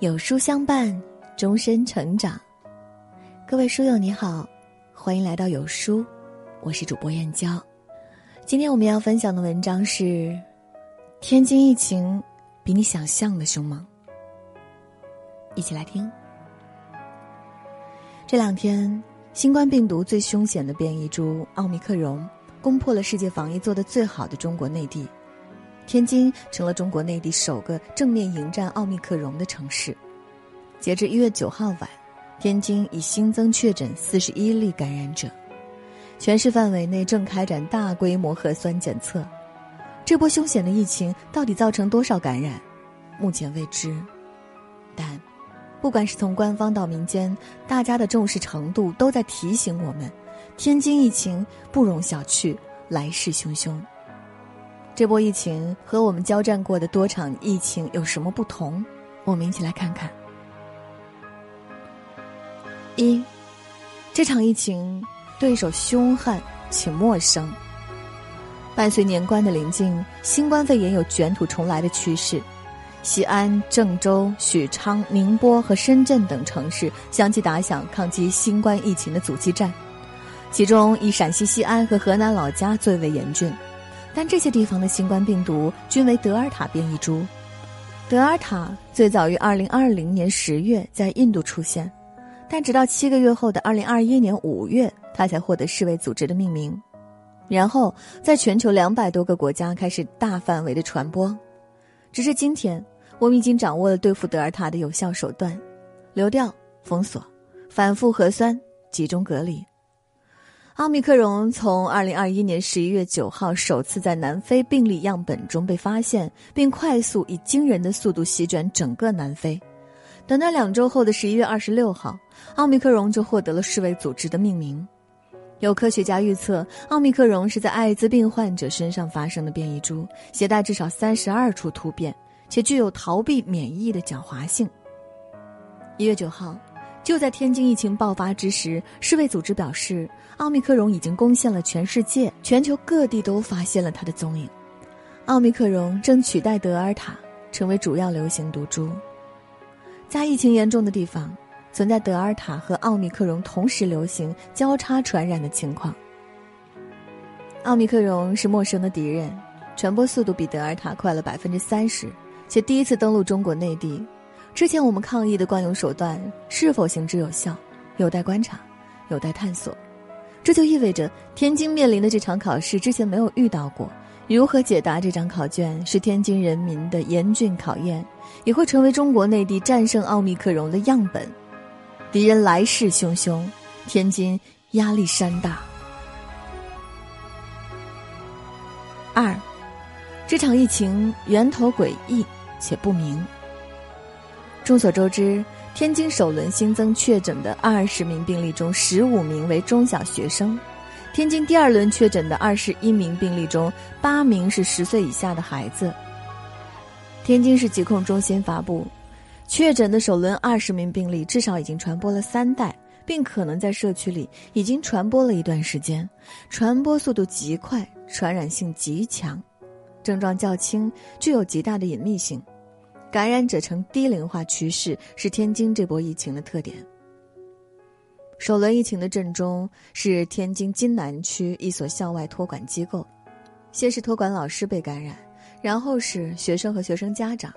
有书相伴，终身成长。各位书友你好，欢迎来到有书，我是主播燕娇。今天我们要分享的文章是：天津疫情比你想象的凶猛。一起来听。这两天，新冠病毒最凶险的变异株奥密克戎攻破了世界防疫做得最好的中国内地。天津成了中国内地首个正面迎战奥密克戎的城市。截至一月九号晚，天津已新增确诊四十一例感染者，全市范围内正开展大规模核酸检测。这波凶险的疫情到底造成多少感染，目前未知。但，不管是从官方到民间，大家的重视程度都在提醒我们：天津疫情不容小觑，来势汹汹。这波疫情和我们交战过的多场疫情有什么不同？我们一起来看看。一，这场疫情对手凶悍且陌生。伴随年关的临近，新冠肺炎有卷土重来的趋势。西安、郑州、许昌、宁波和深圳等城市相继打响抗击新冠疫情的阻击战，其中以陕西西安和河南老家最为严峻。但这些地方的新冠病毒均为德尔塔变异株。德尔塔最早于2020年10月在印度出现，但直到七个月后的2021年5月，它才获得世卫组织的命名。然后，在全球两百多个国家开始大范围的传播。直至今天，我们已经掌握了对付德尔塔的有效手段：流调、封锁、反复核酸、集中隔离。奥密克戎从二零二一年十一月九号首次在南非病例样本中被发现，并快速以惊人的速度席卷整个南非。短短两周后的十一月二十六号，奥密克戎就获得了世卫组织的命名。有科学家预测，奥密克戎是在艾滋病患者身上发生的变异株，携带至少三十二处突变，且具有逃避免疫的狡猾性。一月九号。就在天津疫情爆发之时，世卫组织表示，奥密克戎已经攻陷了全世界，全球各地都发现了它的踪影。奥密克戎正取代德尔塔成为主要流行毒株。在疫情严重的地方，存在德尔塔和奥密克戎同时流行、交叉传染的情况。奥密克戎是陌生的敌人，传播速度比德尔塔快了百分之三十，且第一次登陆中国内地。之前我们抗议的惯用手段是否行之有效，有待观察，有待探索。这就意味着天津面临的这场考试之前没有遇到过，如何解答这张考卷是天津人民的严峻考验，也会成为中国内地战胜奥密克戎的样本。敌人来势汹汹，天津压力山大。二，这场疫情源头诡异且不明。众所周知，天津首轮新增确诊的二十名病例中，十五名为中小学生；天津第二轮确诊的二十一名病例中，八名是十岁以下的孩子。天津市疾控中心发布，确诊的首轮二十名病例至少已经传播了三代，并可能在社区里已经传播了一段时间，传播速度极快，传染性极强，症状较轻，具有极大的隐秘性。感染者呈低龄化趋势是天津这波疫情的特点。首轮疫情的震中是天津津南区一所校外托管机构，先是托管老师被感染，然后是学生和学生家长。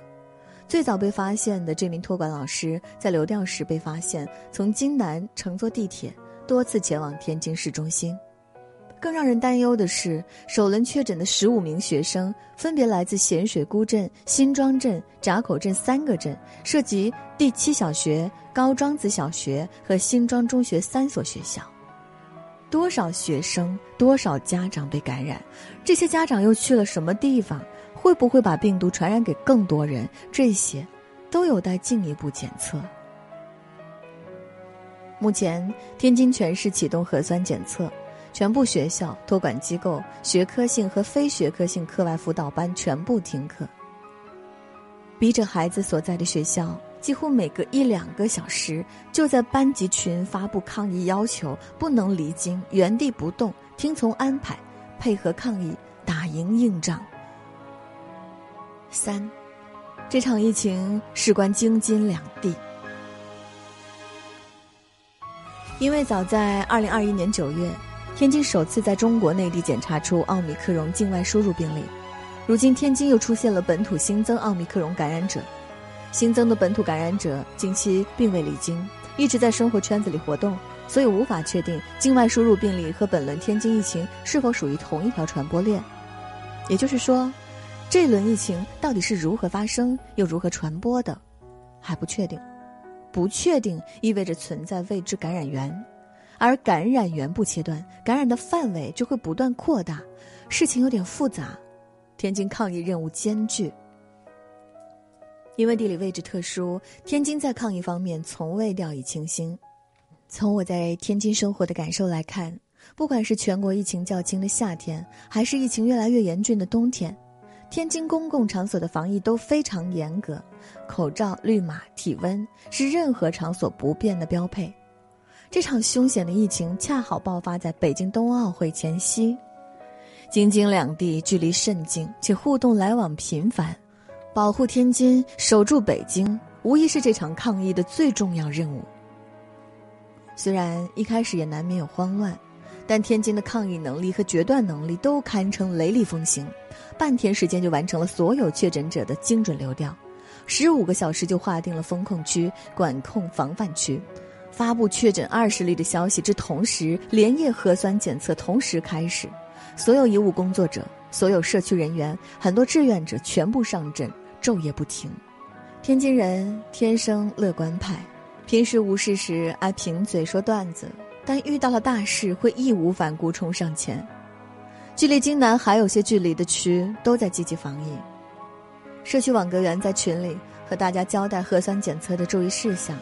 最早被发现的这名托管老师在流调时被发现，从津南乘坐地铁多次前往天津市中心。更让人担忧的是，首轮确诊的十五名学生分别来自咸水沽镇、新庄镇、闸口镇三个镇，涉及第七小学、高庄子小学和新庄中学三所学校。多少学生、多少家长被感染？这些家长又去了什么地方？会不会把病毒传染给更多人？这些，都有待进一步检测。目前，天津全市启动核酸检测。全部学校、托管机构、学科性和非学科性课外辅导班全部停课。逼着孩子所在的学校，几乎每隔一两个小时就在班级群发布抗议要求，不能离京，原地不动，听从安排，配合抗议，打赢硬仗。三，这场疫情事关京津两地，因为早在二零二一年九月，天津首次在中国内地检查出奥密克戎境外输入病例，如今天津又出现了本土新增奥密克戎感染者，新增的本土感染者近期并未离京，一直在生活圈子里活动，所以无法确定境外输入病例和本轮天津疫情是否属于同一条传播链，也就是说。这轮疫情到底是如何发生又如何传播的，还不确定。不确定意味着存在未知感染源，而感染源不切断，感染的范围就会不断扩大。事情有点复杂，天津抗疫任务艰巨。因为地理位置特殊，天津在抗疫方面从未掉以轻心。从我在天津生活的感受来看，不管是全国疫情较轻的夏天，还是疫情越来越严峻的冬天。天津公共场所的防疫都非常严格，口罩、绿码、体温是任何场所不变的标配。这场凶险的疫情恰好爆发在北京冬奥会前夕，京津两地距离甚近，且互动来往频繁，保护天津、守住北京，无疑是这场抗疫的最重要任务。虽然一开始也难免有慌乱。但天津的抗疫能力和决断能力都堪称雷厉风行，半天时间就完成了所有确诊者的精准流调，十五个小时就划定了封控区、管控防范区，发布确诊二十例的消息之同时，连夜核酸检测同时开始，所有医务工作者、所有社区人员、很多志愿者全部上阵，昼夜不停。天津人天生乐观派，平时无事时爱贫嘴说段子。但遇到了大事，会义无反顾冲上前。距离津南还有些距离的区，都在积极防疫。社区网格员在群里和大家交代核酸检测的注意事项。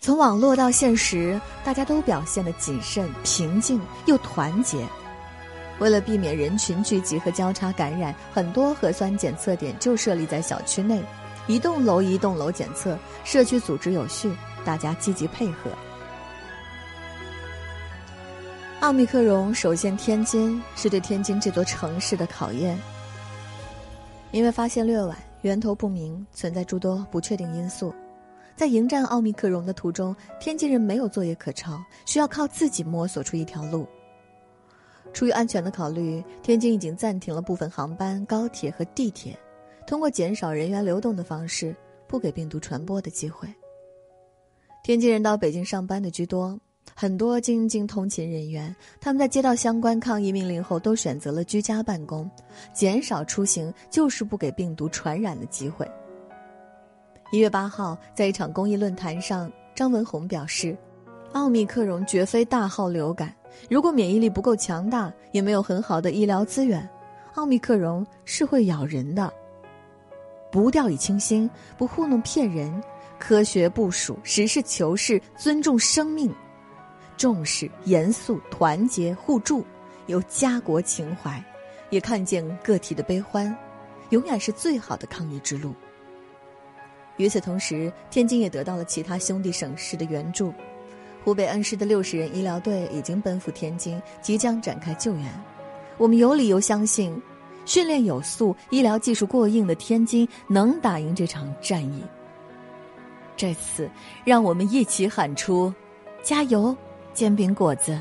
从网络到现实，大家都表现的谨慎、平静又团结。为了避免人群聚集和交叉感染，很多核酸检测点就设立在小区内，一栋楼一栋楼检测，社区组织有序，大家积极配合。奥密克戎首先天津，是对天津这座城市的考验。因为发现略晚，源头不明，存在诸多不确定因素，在迎战奥密克戎的途中，天津人没有作业可抄，需要靠自己摸索出一条路。出于安全的考虑，天津已经暂停了部分航班、高铁和地铁，通过减少人员流动的方式，不给病毒传播的机会。天津人到北京上班的居多。很多京津通勤人员，他们在接到相关抗疫命令后，都选择了居家办公，减少出行，就是不给病毒传染的机会。一月八号，在一场公益论坛上，张文宏表示：“奥密克戎绝非大号流感，如果免疫力不够强大，也没有很好的医疗资源，奥密克戎是会咬人的。不掉以轻心，不糊弄骗人，科学部署，实事求是，尊重生命。”重视、严肃、团结、互助，有家国情怀，也看见个体的悲欢，永远是最好的抗疫之路。与此同时，天津也得到了其他兄弟省市的援助，湖北恩施的六十人医疗队已经奔赴天津，即将展开救援。我们有理由相信，训练有素、医疗技术过硬的天津能打赢这场战役。这次，让我们一起喊出：加油！煎饼果子。